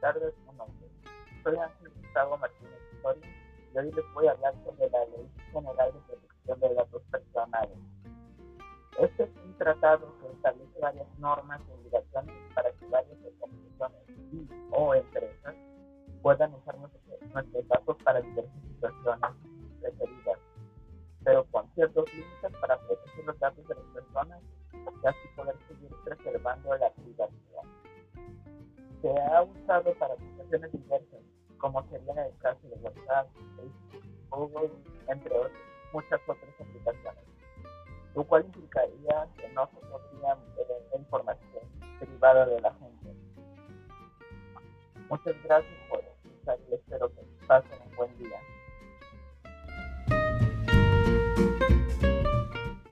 tardes, un nombre. Soy Ángel Gustavo Martínez Soria y hoy les voy a hablar sobre la Ley General de Protección de Datos Personales. Este es un tratado que establece varias normas y obligaciones para que varias organizaciones y o empresas puedan usar nuestros, datos para diversas situaciones referidas, pero con ciertos límites para proteger los datos de las personas y así poder seguir preservando la privacidad. Se ha usado para aplicaciones diversas, como sería en el caso de WhatsApp, Facebook, Google, entre otras, muchas otras aplicaciones, lo cual implicaría que no se podría ver información privada de la gente. Muchas gracias por escuchar y espero que